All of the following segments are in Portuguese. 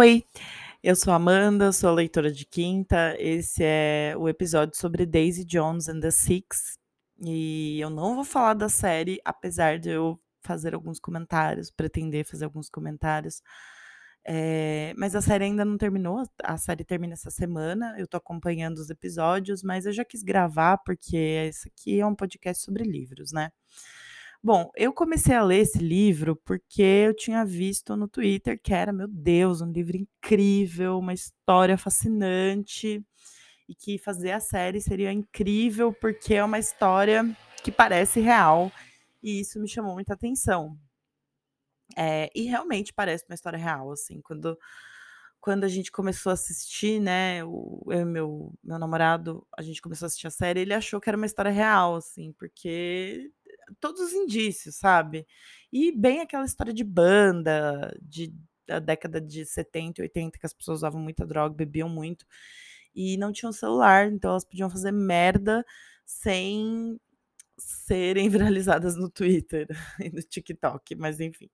Oi, eu sou Amanda, sou leitora de quinta. Esse é o episódio sobre Daisy Jones and the Six. E eu não vou falar da série, apesar de eu fazer alguns comentários, pretender fazer alguns comentários. É, mas a série ainda não terminou, a série termina essa semana. Eu tô acompanhando os episódios, mas eu já quis gravar porque esse aqui é um podcast sobre livros, né? Bom, eu comecei a ler esse livro porque eu tinha visto no Twitter que era, meu Deus, um livro incrível, uma história fascinante e que fazer a série seria incrível porque é uma história que parece real e isso me chamou muita atenção. É, e realmente parece uma história real, assim, quando quando a gente começou a assistir, né, o eu e meu meu namorado, a gente começou a assistir a série, ele achou que era uma história real, assim, porque todos os indícios, sabe. E bem aquela história de banda, de da década de 70 e 80 que as pessoas usavam muita droga, bebiam muito, e não tinham celular, então elas podiam fazer merda sem serem viralizadas no Twitter e no TikTok, mas enfim.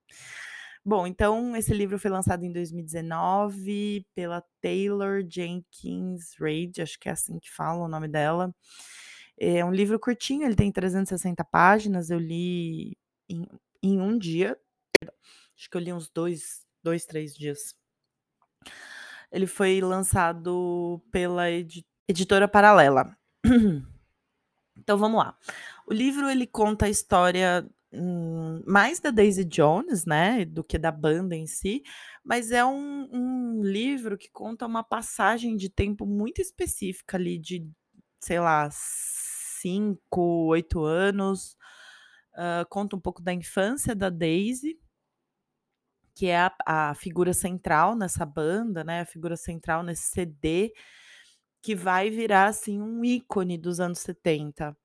Bom, então esse livro foi lançado em 2019 pela Taylor Jenkins Reid, acho que é assim que fala o nome dela. É um livro curtinho, ele tem 360 páginas, eu li em, em um dia. Acho que eu li uns dois, dois, três dias. Ele foi lançado pela edi editora Paralela. Então vamos lá. O livro ele conta a história hum, mais da Daisy Jones, né, do que da banda em si, mas é um, um livro que conta uma passagem de tempo muito específica ali de, sei lá, 5, 8 anos. Uh, conta um pouco da infância da Daisy, que é a, a, figura central nessa banda, né? A figura central nesse CD, que vai virar assim um ícone dos anos 70.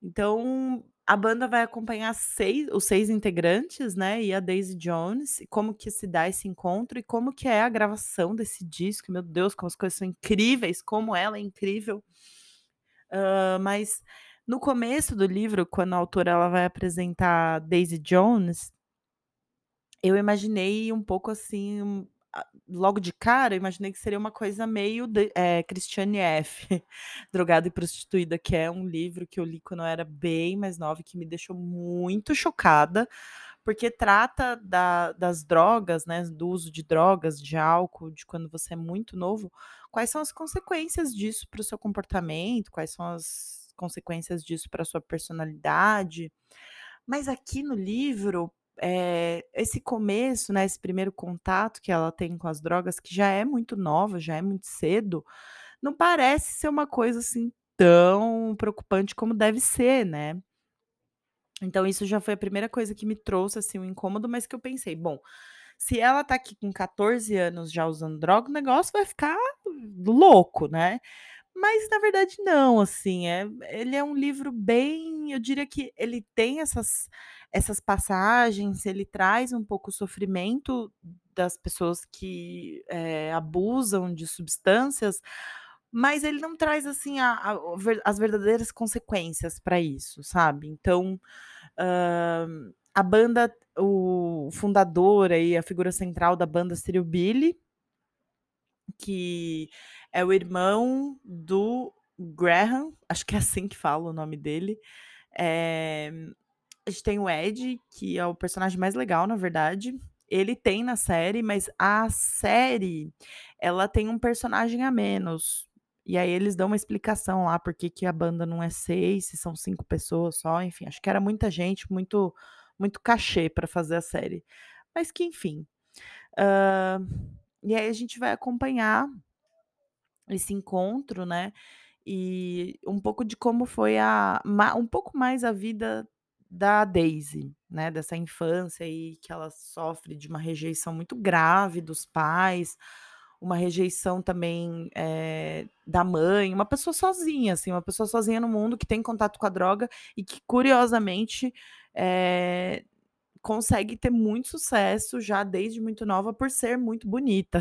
Então, a banda vai acompanhar seis, os seis integrantes, né? E a Daisy Jones, e como que se dá esse encontro e como que é a gravação desse disco. Meu Deus, como as coisas são incríveis, como ela é incrível. Uh, mas no começo do livro, quando a autora ela vai apresentar Daisy Jones, eu imaginei um pouco assim, logo de cara, eu imaginei que seria uma coisa meio de, é, Christiane F., Drogada e Prostituída, que é um livro que eu li quando eu era bem mais nova que me deixou muito chocada, porque trata da, das drogas, né, do uso de drogas, de álcool, de quando você é muito novo, quais são as consequências disso para o seu comportamento, quais são as consequências disso para a sua personalidade. Mas aqui no livro, é, esse começo, né, esse primeiro contato que ela tem com as drogas, que já é muito nova, já é muito cedo, não parece ser uma coisa assim tão preocupante como deve ser, né? Então isso já foi a primeira coisa que me trouxe, assim, um incômodo, mas que eu pensei: "Bom, se ela tá aqui com 14 anos já usando droga, o negócio vai ficar louco, né". Mas na verdade não, assim, é ele é um livro bem eu diria que ele tem essas essas passagens, ele traz um pouco o sofrimento das pessoas que, eh, abusam de substâncias, mas ele não traz, assim, a a as verdadeiras consequências para isso, sabe. Então, hã, a banda o fundador aí, a figura central da banda seria o Billy que é o irmão do Graham, acho que é assim que fala o nome dele. Eh, a gente tem o Ed, que é o personagem mais legal, na verdade. Ele tem na série, mas a série, ela tem um personagem a menos. E aí eles dão uma explicação lá por que que a banda não é 6, se são 5 pessoas só, enfim, acho que era muita gente, muito muito cachê para fazer a série. Mas que enfim. Hã, e aí a gente vai acompanhar esse encontro, né, e um pouco de como foi a um pouco mais a vida da Daisy, né, dessa infância aí que ela sofre de uma rejeição muito grave dos pais, uma rejeição também, eh, da mãe, uma pessoa sozinha, assim, uma pessoa sozinha no mundo que tem contato com a droga e que curiosamente, eh, consegue ter muito sucesso já desde muito nova por ser muito bonita.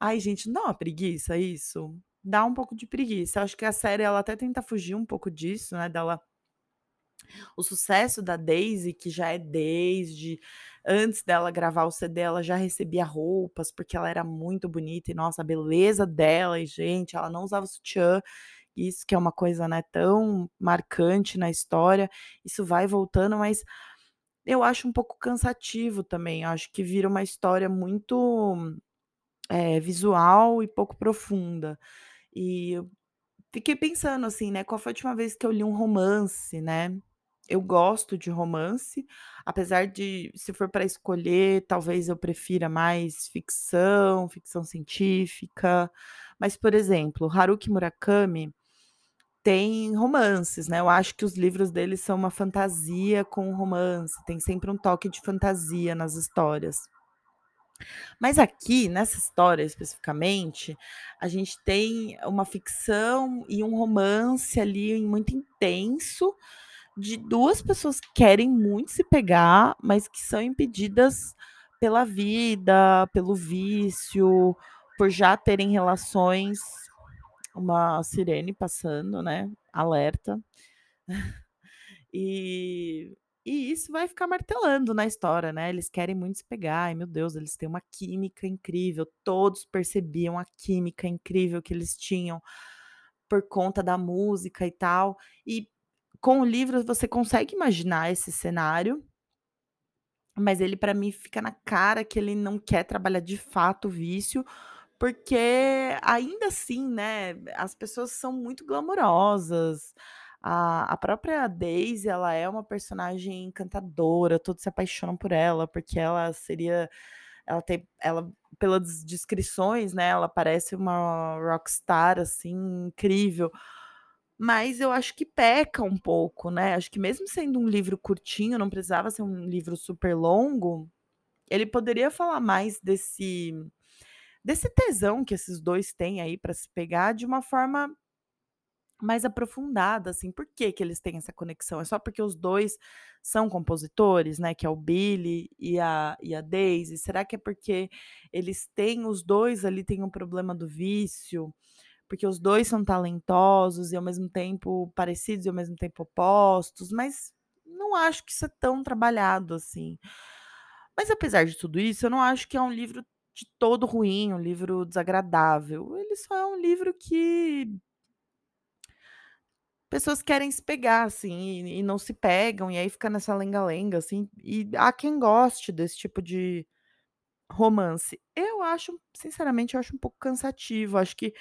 Ai gente, não dá uma preguiça isso? Dá um pouco de preguiça. Acho que a série ela até tenta fugir um pouco disso, né, dela O sucesso da Daisy, que já é desde antes dela gravar o CD, ela já recebia roupas, porque ela era muito bonita e, nossa, a beleza dela e, gente, ela não usava sutiã, isso que é uma coisa, né, tão marcante na história, isso vai voltando, mas eu acho um pouco cansativo também, acho que vira uma história muito, eh, visual e pouco profunda. E eu fiquei pensando assim, né, qual foi a última vez que eu li um romance, né? Eu gosto de romance, apesar de se for para escolher, talvez eu prefira mais ficção, ficção científica. Mas, por exemplo, Haruki Murakami tem romances, né, eu acho que os livros dele são uma fantasia com romance, tem sempre um toque de fantasia nas histórias. Mas aqui, nessa história especificamente, a gente tem uma ficção e um romance ali muito intenso, de 2 pessoas que querem muito se pegar, mas que são impedidas pela vida, pelo vício, por já terem relações uma sirene passando, né, alerta. E e isso vai ficar martelando na história, né, eles querem muito se pegar, ai meu Deus, eles têm uma química incrível, todos percebiam a química incrível que eles tinham, por conta da música e tal. E com o livro você consegue imaginar esse cenário mas ele para mim fica na cara que ele não quer trabalhar de fato o vício, porque ainda assim, né, as pessoas são muito glamourosas. A a própria Daisy, ela é uma personagem encantadora, todos se apaixonam por ela, porque ela seria ela tem ela pelas descrições, né, ela parece uma rockstar, assim, incrível. Mas eu acho que peca um pouco, né, acho que mesmo sendo um livro curtinho, não precisava ser um livro super longo, ele poderia falar mais desse desse tesão que esses 2 têm aí para se pegar de uma forma mais aprofundada, assim. Por que que eles têm essa conexão? É só porque os 2 são compositores, né, que é o Billy e a e a Daisy? Será que é porque eles têm os 2 ali têm um problema do vício? Porque os 2 são talentosos e ao mesmo tempo parecidos e ao mesmo tempo opostos? Mas não acho que isso é tão trabalhado assim. Mas apesar de tudo isso, eu não acho que é um livro de todo ruim, um livro desagradável, ele só é um livro que pessoas querem se pegar, assim, e e não se pegam, e aí fica nessa lenga-lenga, assim, e há quem goste desse tipo de romance. Eu acho, sinceramente, eu acho um pouco cansativo, acho que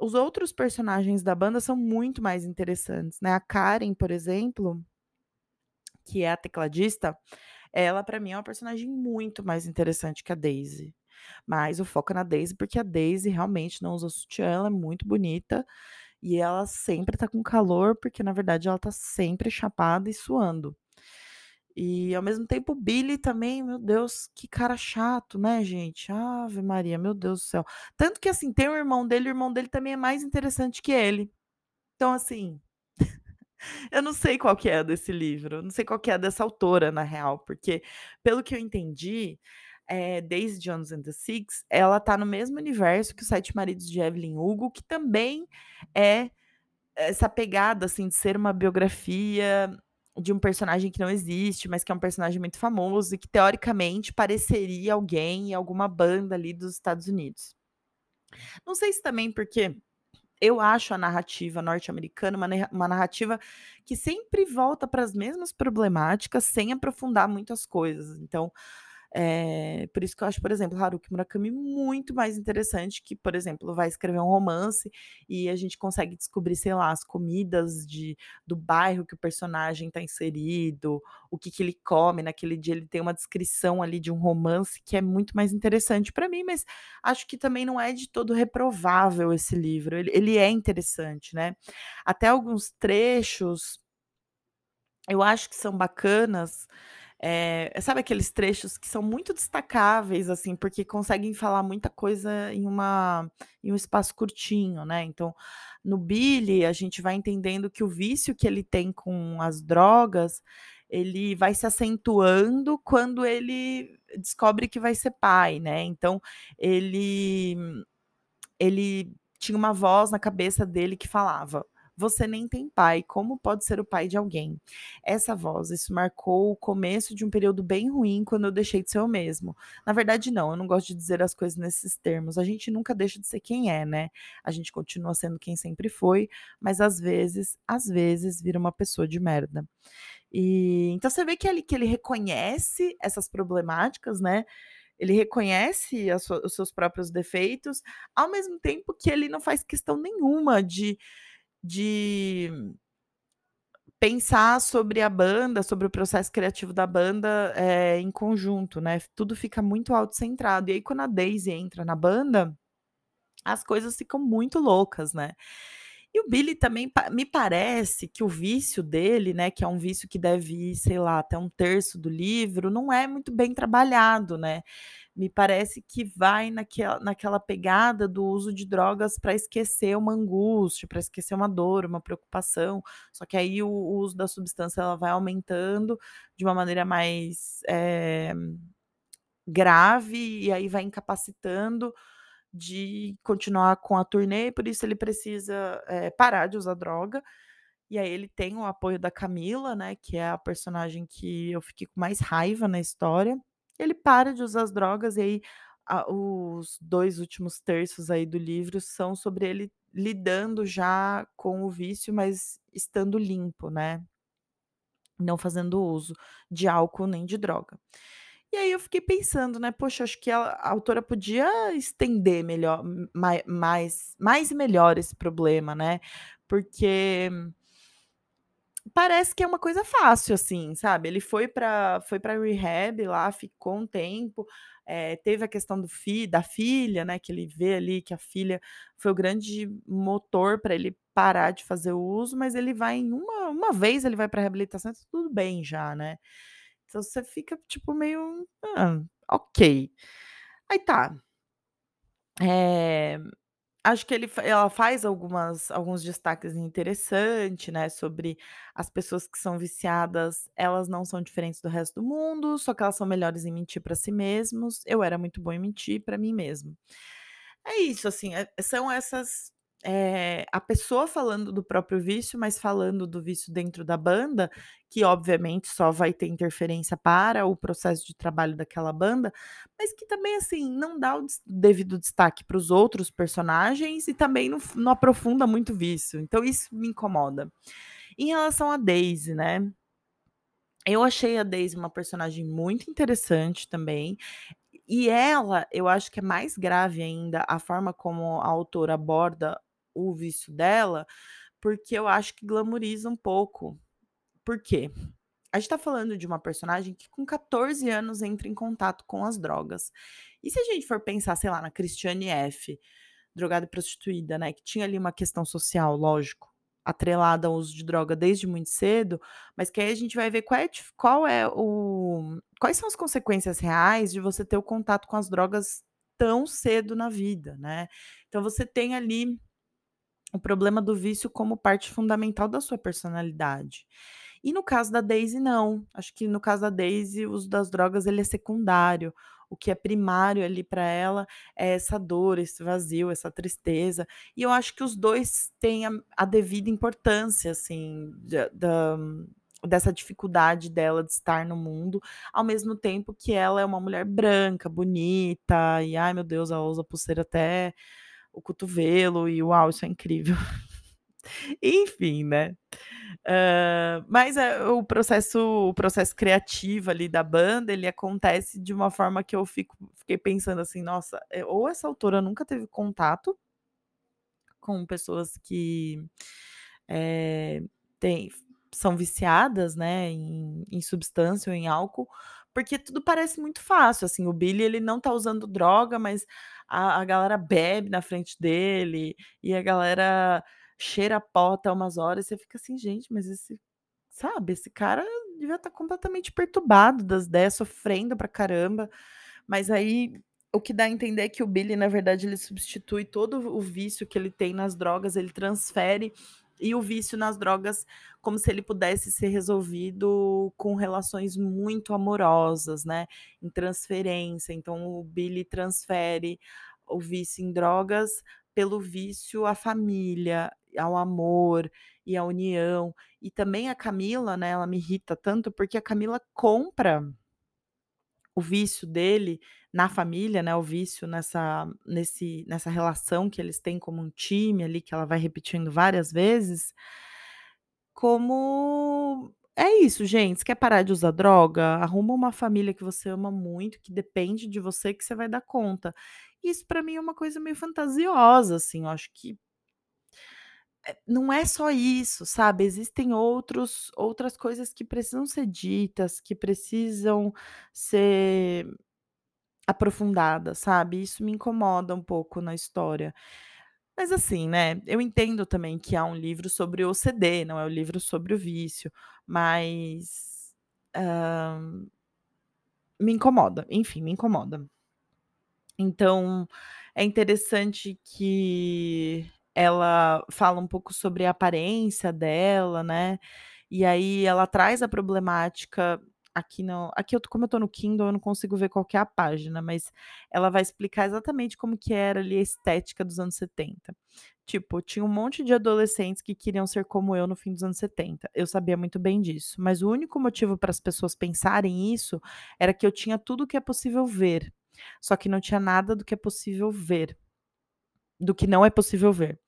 os outros personagens da banda são muito mais interessantes, né, a Karen, por exemplo que é a tecladista, ela para mim é uma personagem muito mais interessante que a Daisy. Mas o foco na Daisy, porque a Daisy realmente não usa sutiã, ela é muito bonita, e ela sempre tá com calor, porque na verdade ela tá sempre chapada e suando. E ao mesmo tempo o Billy também, meu Deus, que cara chato, né, gente. Ave Maria, meu Deus do céu. Tanto que assim, tem o irmão dele, o irmão dele também é mais interessante que ele. Então assim, eu não sei qual que é desse livro, não sei qual que é dessa autora na real, porque pelo que eu entendi, eh, Daisy Jones and the Six, ela tá no mesmo universo que Os Sete Maridos de Evelyn Hugo, que também é essa pegada, assim, de ser uma biografia de um personagem que não existe, mas que é um personagem muito famoso e que teoricamente pareceria alguém alguma banda ali dos Estados Unidos. Não sei se também porque eu acho a narrativa norte-americana uma uma narrativa que sempre volta para as mesmas problemáticas, sem aprofundar muito as coisas. Então, eh, por isso que eu acho, por exemplo, Haruki Murakami muito mais interessante que, por exemplo, vai escrever um romance e a gente consegue descobrir, sei lá, as comidas de do bairro que o personagem tá inserido, o que que ele come naquele dia, ele tem uma descrição ali de um romance que é muito mais interessante para mim, mas acho que também não é de todo reprovável esse livro, ele ele é interessante, né. Até alguns trechos eu acho que são bacanas, eh, sabe aqueles trechos que são muito destacáveis, assim, porque conseguem falar muita coisa em uma em um espaço curtinho, né. Então, no Billy, a gente vai entendendo que o vício que ele tem com as drogas, ele vai se acentuando quando ele descobre que vai ser pai, né. Então, ele ele tinha uma voz na cabeça dele que falava: Você nem tem pai, como pode ser o pai de alguém? Essa voz, isso marcou o começo de um período bem ruim quando eu deixei de ser eu mesmo. Na verdade, não, eu não gosto de dizer as coisas nesses termos. A gente nunca deixa de ser quem é, né? A gente continua sendo quem sempre foi, mas às vezes, às vezes, vira uma pessoa de merda. E então você vê que ele, que ele reconhece essas problemáticas, né? Ele reconhece sua, os seus próprios defeitos, ao mesmo tempo que ele não faz questão nenhuma de, de pensar sobre a banda, sobre o processo criativo da banda é, em conjunto, né? Tudo fica muito autocentrado. E aí, quando a Daisy entra na banda, as coisas ficam muito loucas, né? E o Billy também me parece que o vício dele, né, que é um vício que deve ir, sei lá, até um terço do livro, não é muito bem trabalhado, né? Me parece que vai naquela, naquela pegada do uso de drogas para esquecer uma angústia, para esquecer uma dor, uma preocupação. Só que aí o, o, uso da substância ela vai aumentando de uma maneira mais é, grave e aí vai incapacitando de continuar com a turnê, por isso ele precisa é, parar de usar droga. E aí ele tem o apoio da Camila, né, que é a personagem que eu fiquei com mais raiva na história. Ele para de usar as drogas e aí a, os dois últimos terços aí do livro são sobre ele lidando já com o vício, mas estando limpo, né? Não fazendo uso de álcool nem de droga. E aí eu fiquei pensando, né, poxa, acho que a, a autora podia estender melhor, mais, mais, mais e melhor esse problema, né? Porque parece que é uma coisa fácil, assim, sabe? Ele foi para foi para rehab lá, ficou um tempo, é, teve a questão do fi, da filha, né? Que ele vê ali que a filha foi o grande motor para ele parar de fazer o uso, mas ele vai em uma, uma vez ele vai para reabilitação, tá tudo bem já, né? Então você fica tipo meio, ah, ok. Aí tá. É, acho que ele, ela faz algumas, alguns destaques interessantes, né, sobre as pessoas que são viciadas, elas não são diferentes do resto do mundo, só que elas são melhores em mentir para si mesmos. Eu era muito bom em mentir para mim mesmo. É isso, assim, é, são essas é, a pessoa falando do próprio vício, mas falando do vício dentro da banda, que obviamente só vai ter interferência para o processo de trabalho daquela banda, mas que também, assim, não dá o devido destaque para os outros personagens e também não, não aprofunda muito o vício. Então, isso me incomoda. Em relação a Daisy, né? Eu achei a Daisy uma personagem muito interessante também. E ela, eu acho que é mais grave ainda a forma como a autora aborda o vício dela, porque eu acho que glamoriza um pouco. Por quê? A gente tá falando de uma personagem que com 14 anos entra em contato com as drogas. E se a gente for pensar, sei lá, na Cristiane F., drogada e prostituída, né, que tinha ali uma questão social, lógico, atrelada ao uso de droga desde muito cedo, mas que aí a gente vai ver qual é, qual é o quais são as consequências reais de você ter o contato com as drogas tão cedo na vida, né? Então você tem ali o problema do vício como parte fundamental da sua personalidade. E no caso da Daisy, não. Acho que no caso da Daisy, o uso das drogas ele é secundário. O que é primário ali para ela é essa dor, esse vazio, essa tristeza. E eu acho que os dois têm a, a devida importância, assim, da, dessa dificuldade dela de estar no mundo, ao mesmo tempo que ela é uma mulher branca, bonita, e ai meu Deus, ela usa pulseira até o cotovelo e uau, isso é incrível. Enfim, né? Uh, mas é, o processo o processo criativo ali da banda ele acontece de uma forma que eu fico, fiquei pensando assim nossa é, ou essa autora nunca teve contato com pessoas que é, tem, são viciadas né em, em substância ou em álcool porque tudo parece muito fácil assim o Billy ele não tá usando droga mas a, a galera bebe na frente dele e a galera cheira pó até umas horas. Você fica assim, gente, mas esse, sabe, esse cara devia estar tá completamente perturbado das ideias, sofrendo pra caramba. Mas aí o que dá a entender é que o Billy, na verdade, ele substitui todo o vício que ele tem nas drogas, ele transfere e o vício nas drogas como se ele pudesse ser resolvido com relações muito amorosas, né? Em transferência. Então o Billy transfere o vício em drogas pelo vício à família. ao amor e à união. E também a Camila, né, ela me irrita tanto porque a Camila compra o vício dele na família, né, o vício nessa nesse nessa relação que eles têm como um time ali, que ela vai repetindo várias vezes, como é isso, gente, você quer parar de usar droga? Arruma uma família que você ama muito, que depende de você, que você vai dar conta. Isso para mim é uma coisa meio fantasiosa, assim, eu acho que não é só isso, sabe, existem outros outras coisas que precisam ser ditas, que precisam ser aprofundadas, sabe, isso me incomoda um pouco na história. Mas assim, né, eu entendo também que há um livro sobre o OCD, não é o livro sobre o vício, mas, hã, me incomoda, enfim, me incomoda. Então, é interessante que ela fala um pouco sobre a aparência dela, né, e aí ela traz a problemática aqui no aqui eu como eu tô no Kindle, eu não consigo ver qual é a página, mas ela vai explicar exatamente como que era ali a estética dos anos 70. Tipo, tinha um monte de adolescentes que queriam ser como eu no fim dos anos 70. Eu sabia muito bem disso, mas o único motivo para as pessoas pensarem isso era que eu tinha tudo o que é possível ver, só que não tinha nada do que é possível ver, do que não é possível ver.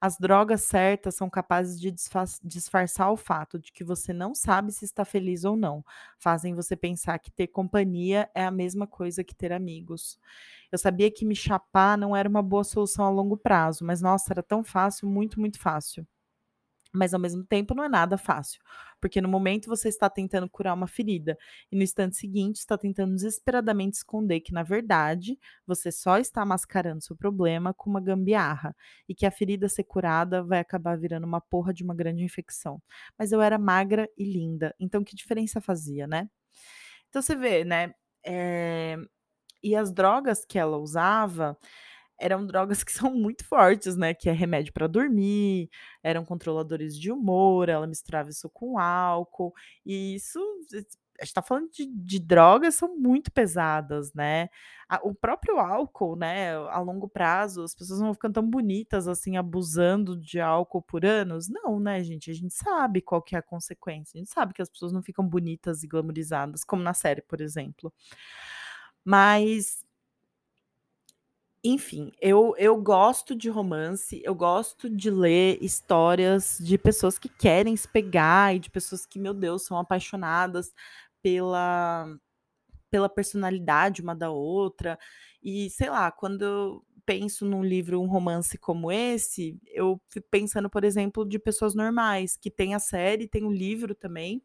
As drogas certas são capazes de disfarçar o fato de que você não sabe se está feliz ou não. Fazem você pensar que ter companhia é a mesma coisa que ter amigos. Eu sabia que me chapar não era uma boa solução a longo prazo, mas nossa, era tão fácil, muito, muito fácil. Mas ao mesmo tempo não é nada fácil, porque no momento você está tentando curar uma ferida e no instante seguinte está tentando desesperadamente esconder que na verdade você só está mascarando seu problema com uma gambiarra e que a ferida ser curada vai acabar virando uma porra de uma grande infecção. Mas eu era magra e linda, então que diferença fazia, né? Então você vê, né? Eh, e as drogas que ela usava eram drogas que são muito fortes, né, que é remédio para dormir, eram controladores de humor, ela misturava isso com álcool, e isso a gente tá falando de de drogas são muito pesadas, né. A o próprio álcool, né, a longo prazo, as pessoas não ficando tão bonitas, assim, abusando de álcool por anos? Não, né, gente, a gente sabe qual que é a consequência, a gente sabe que as pessoas não ficam bonitas e glamorizadas, como na série, por exemplo. Mas enfim, eu eu gosto de romance, eu gosto de ler histórias de pessoas que querem se pegar e de pessoas que, meu Deus, são apaixonadas pela pela personalidade uma da outra. E sei lá, quando eu penso num livro, um romance como esse, eu fico pensando, por exemplo, de pessoas normais, que tem a série, tem o livro também,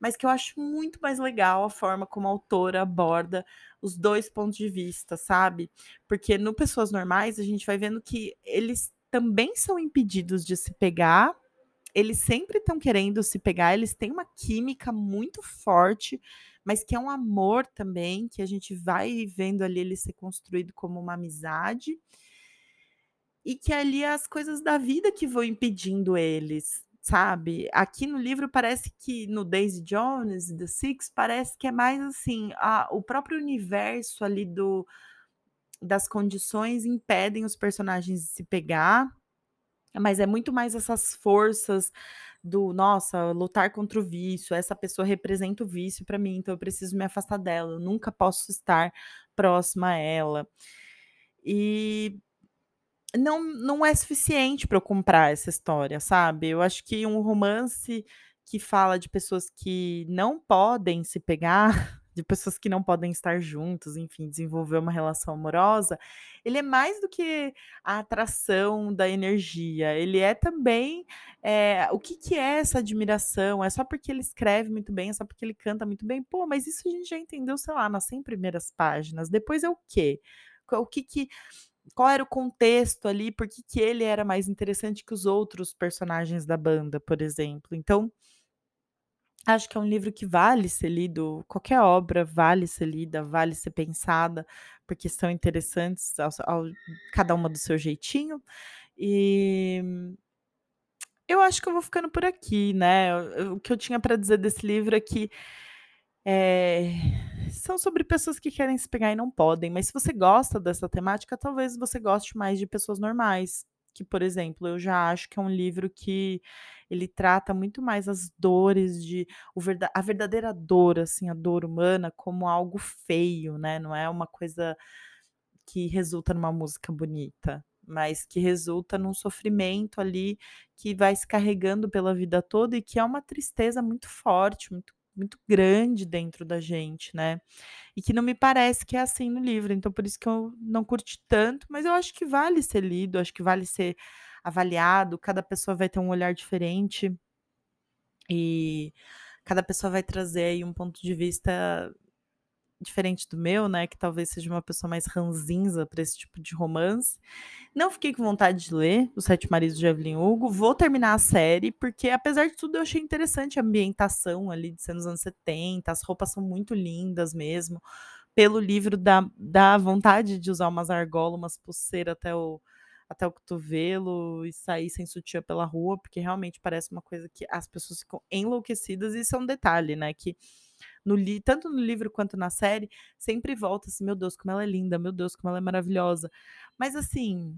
mas que eu acho muito mais legal a forma como a autora aborda os 2 pontos de vista, sabe. Porque no Pessoas Normais a gente vai vendo que eles também são impedidos de se pegar, eles sempre estão querendo se pegar, eles têm uma química muito forte, mas que é um amor também, que a gente vai vendo ali ele ser construído como uma amizade, e que ali é as coisas da vida que vão impedindo eles, Sabe, aqui no livro parece que no Daisy Jones, The Six, parece que é mais assim, a o próprio universo ali do das condições impedem os personagens de se pegar, mas é muito mais essas forças do: "Nossa, lutar contra o vício, essa pessoa representa o vício para mim, então eu preciso me afastar dela, eu nunca posso estar próxima a ela". E não não é suficiente para eu comprar essa história, sabe. Eu acho que um romance que fala de pessoas que não podem se pegar, de pessoas que não podem estar juntos, enfim, desenvolver uma relação amorosa, ele é mais do que a atração da energia, ele é também, eh, o que que é essa admiração? É só porque ele escreve muito bem, é só porque ele canta muito bem? Pô, mas isso a gente já entendeu, sei lá, nas 100 primeiras páginas, depois é o quê? o que que qual era o contexto ali, por que que ele era mais interessante que os outros personagens da banda, por exemplo. Então, acho que é um livro que vale ser lido, qualquer obra vale ser lida, vale ser pensada, porque são interessantes ao ao cada uma do seu jeitinho. E eu acho que eu vou ficando por aqui, né. O que eu tinha para dizer desse livro é que eh, são sobre pessoas que querem se pegar e não podem, mas se você gosta dessa temática, talvez você goste mais de pessoas normais, que, por exemplo, eu já acho que é um livro que ele trata muito mais as dores de verda a verdadeira dor, assim, a dor humana como algo feio, né, não é uma coisa que resulta numa música bonita, mas que resulta num sofrimento ali que vai se carregando pela vida toda e que é uma tristeza muito forte, muito muito grande dentro da gente, né. E que não me parece que é assim no livro, então por isso que eu não curti tanto, mas eu acho que vale ser lido, acho que vale ser avaliado, cada pessoa vai ter um olhar diferente. E cada pessoa vai trazer aí um ponto de vista diferente do meu, né, que talvez seja uma pessoa mais ranzinza para esse tipo de romance. Não fiquei com vontade de ler Os Sete Maridos de Evelyn Hugo, vou terminar a série, porque apesar de tudo eu achei interessante a ambientação ali de ser nos anos 70, as roupas são muito lindas mesmo, pelo livro dá dá vontade de usar umas argolas, umas pulseira até o até o cotovelo e sair sem sutiã pela rua, porque realmente parece uma coisa que as pessoas ficam enlouquecidas. E isso é um detalhe, né, que no tanto no livro quanto na série, sempre volta assim: "Meu Deus, como ela é linda, meu Deus, como ela é maravilhosa". Mas assim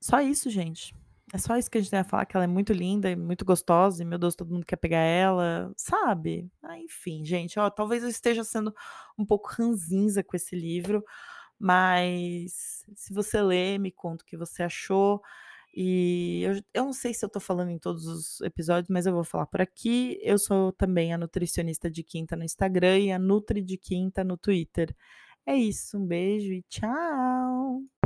só isso, gente. É só isso que a gente tem a falar, que ela é muito linda e muito gostosa e, meu Deus, todo mundo quer pegar ela, sabe? Ah, enfim, gente, ó, talvez eu esteja sendo um pouco ranzinza com esse livro, mas se você ler, me conta o que você achou. E eu eu não sei se eu tô falando em todos os episódios, mas eu vou falar por aqui. Eu sou também a nutricionista de quinta no Instagram e a Nutri de Quinta no Twitter. É isso, um beijo e tchau.